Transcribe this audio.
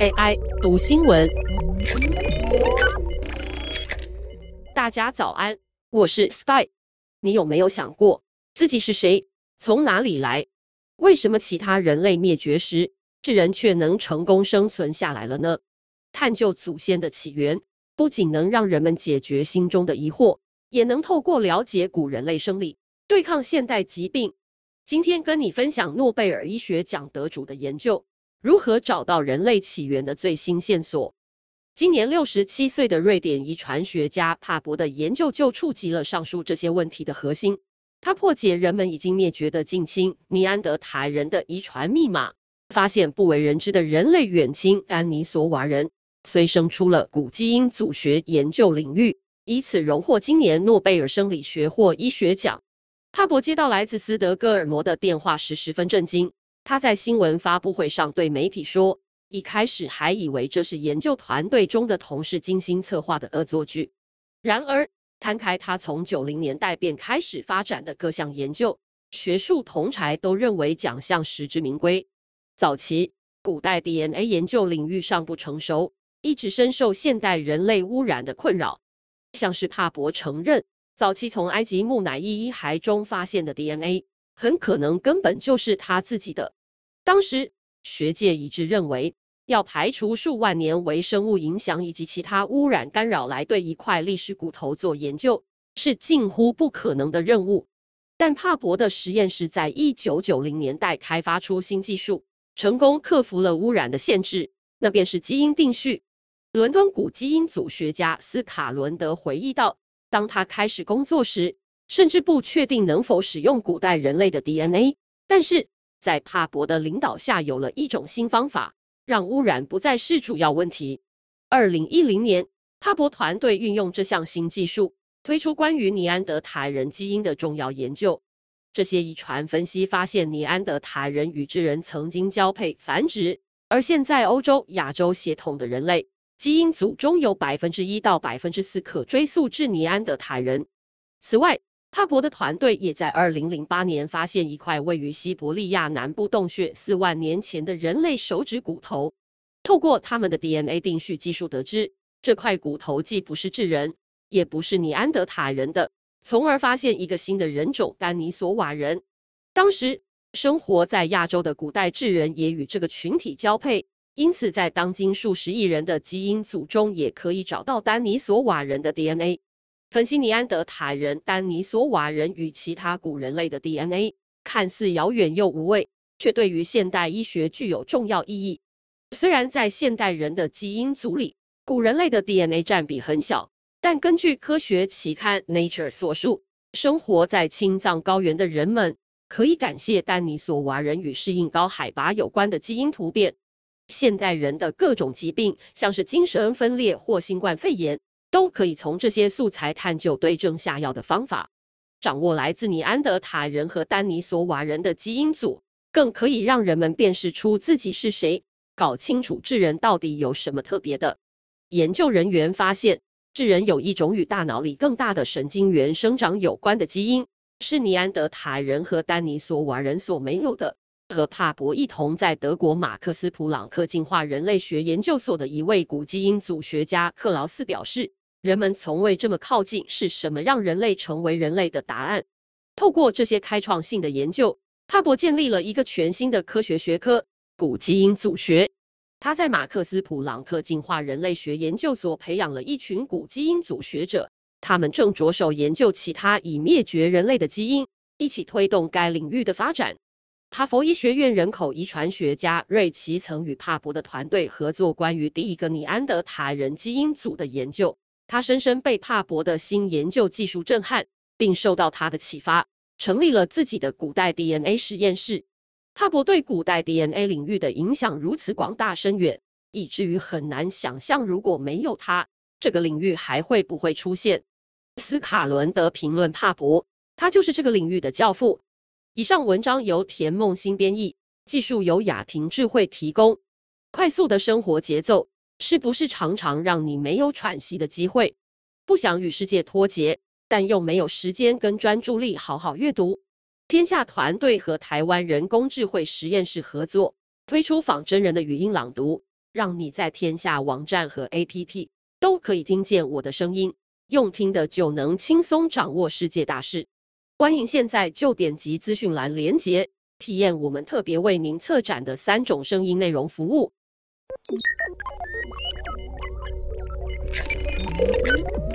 AI 读新闻，大家早安，我是 Spy。你有没有想过自己是谁？从哪里来？为什么其他人类灭绝时，智人却能成功生存下来了呢？探究祖先的起源，不仅能让人们解决心中的疑惑，也能透过了解古人类生理，对抗现代疾病。今天跟你分享诺贝尔医学奖得主的研究，如何找到人类起源的最新线索。今年六十七岁的瑞典遗传学家帕博的研究就触及了上述这些问题的核心。他破解人们已经灭绝的近亲尼安德塔人的遗传密码，发现不为人知的人类远亲丹尼索瓦人，催生出了古基因组学研究领域，以此荣获今年诺贝尔生理学或医学奖。帕博接到来自斯德哥尔摩的电话时十分震惊。他在新闻发布会上对媒体说：“一开始还以为这是研究团队中的同事精心策划的恶作剧。然而，摊开他从九零年代便开始发展的各项研究，学术同侪都认为奖项实至名归。早期古代 DNA 研究领域尚不成熟，一直深受现代人类污染的困扰，像是帕博承认。”早期从埃及木乃伊遗骸中发现的 DNA，很可能根本就是他自己的。当时学界一致认为，要排除数万年微生物影响以及其他污染干扰来对一块历史骨头做研究，是近乎不可能的任务。但帕博的实验室在一九九零年代开发出新技术，成功克服了污染的限制，那便是基因定序。伦敦古基因组学家斯卡伦德回忆道。当他开始工作时，甚至不确定能否使用古代人类的 DNA。但是在帕博的领导下，有了一种新方法，让污染不再是主要问题。二零一零年，帕博团队运用这项新技术，推出关于尼安德塔人基因的重要研究。这些遗传分析发现，尼安德塔人与智人曾经交配繁殖，而现在欧洲、亚洲血统的人类。基因组中有百分之一到百分之四可追溯至尼安德塔人。此外，帕博的团队也在二零零八年发现一块位于西伯利亚南部洞穴四万年前的人类手指骨头。透过他们的 DNA 定序技术得知，这块骨头既不是智人，也不是尼安德塔人的，从而发现一个新的人种——丹尼索瓦人。当时生活在亚洲的古代智人也与这个群体交配。因此，在当今数十亿人的基因组中，也可以找到丹尼索瓦人的 DNA。分析尼安德塔人、丹尼索瓦人与其他古人类的 DNA，看似遥远又无畏，却对于现代医学具有重要意义。虽然在现代人的基因组里，古人类的 DNA 占比很小，但根据科学期刊《Nature》所述，生活在青藏高原的人们可以感谢丹尼索瓦人与适应高海拔有关的基因突变。现代人的各种疾病，像是精神分裂或新冠肺炎，都可以从这些素材探究对症下药的方法。掌握来自尼安德塔人和丹尼索瓦人的基因组，更可以让人们辨识出自己是谁，搞清楚智人到底有什么特别的。研究人员发现，智人有一种与大脑里更大的神经元生长有关的基因，是尼安德塔人和丹尼索瓦人所没有的。和帕博一同在德国马克斯普朗克进化人类学研究所的一位古基因组学家克劳斯表示：“人们从未这么靠近，是什么让人类成为人类的答案？透过这些开创性的研究，帕博建立了一个全新的科学学科——古基因组学。他在马克斯普朗克进化人类学研究所培养了一群古基因组学者，他们正着手研究其他已灭绝人类的基因，一起推动该领域的发展。”哈佛医学院人口遗传学家瑞奇曾与帕博的团队合作，关于第一个尼安德塔人基因组的研究。他深深被帕博的新研究技术震撼，并受到他的启发，成立了自己的古代 DNA 实验室。帕博对古代 DNA 领域的影响如此广大深远，以至于很难想象，如果没有他，这个领域还会不会出现。斯卡伦德评论帕博，他就是这个领域的教父。以上文章由田梦新编译，技术由雅婷智慧提供。快速的生活节奏是不是常常让你没有喘息的机会？不想与世界脱节，但又没有时间跟专注力好好阅读？天下团队和台湾人工智慧实验室合作，推出仿真人的语音朗读，让你在天下网站和 APP 都可以听见我的声音，用听的就能轻松掌握世界大事。欢迎现在就点击资讯栏连结，体验我们特别为您策展的三种声音内容服务。Thank you.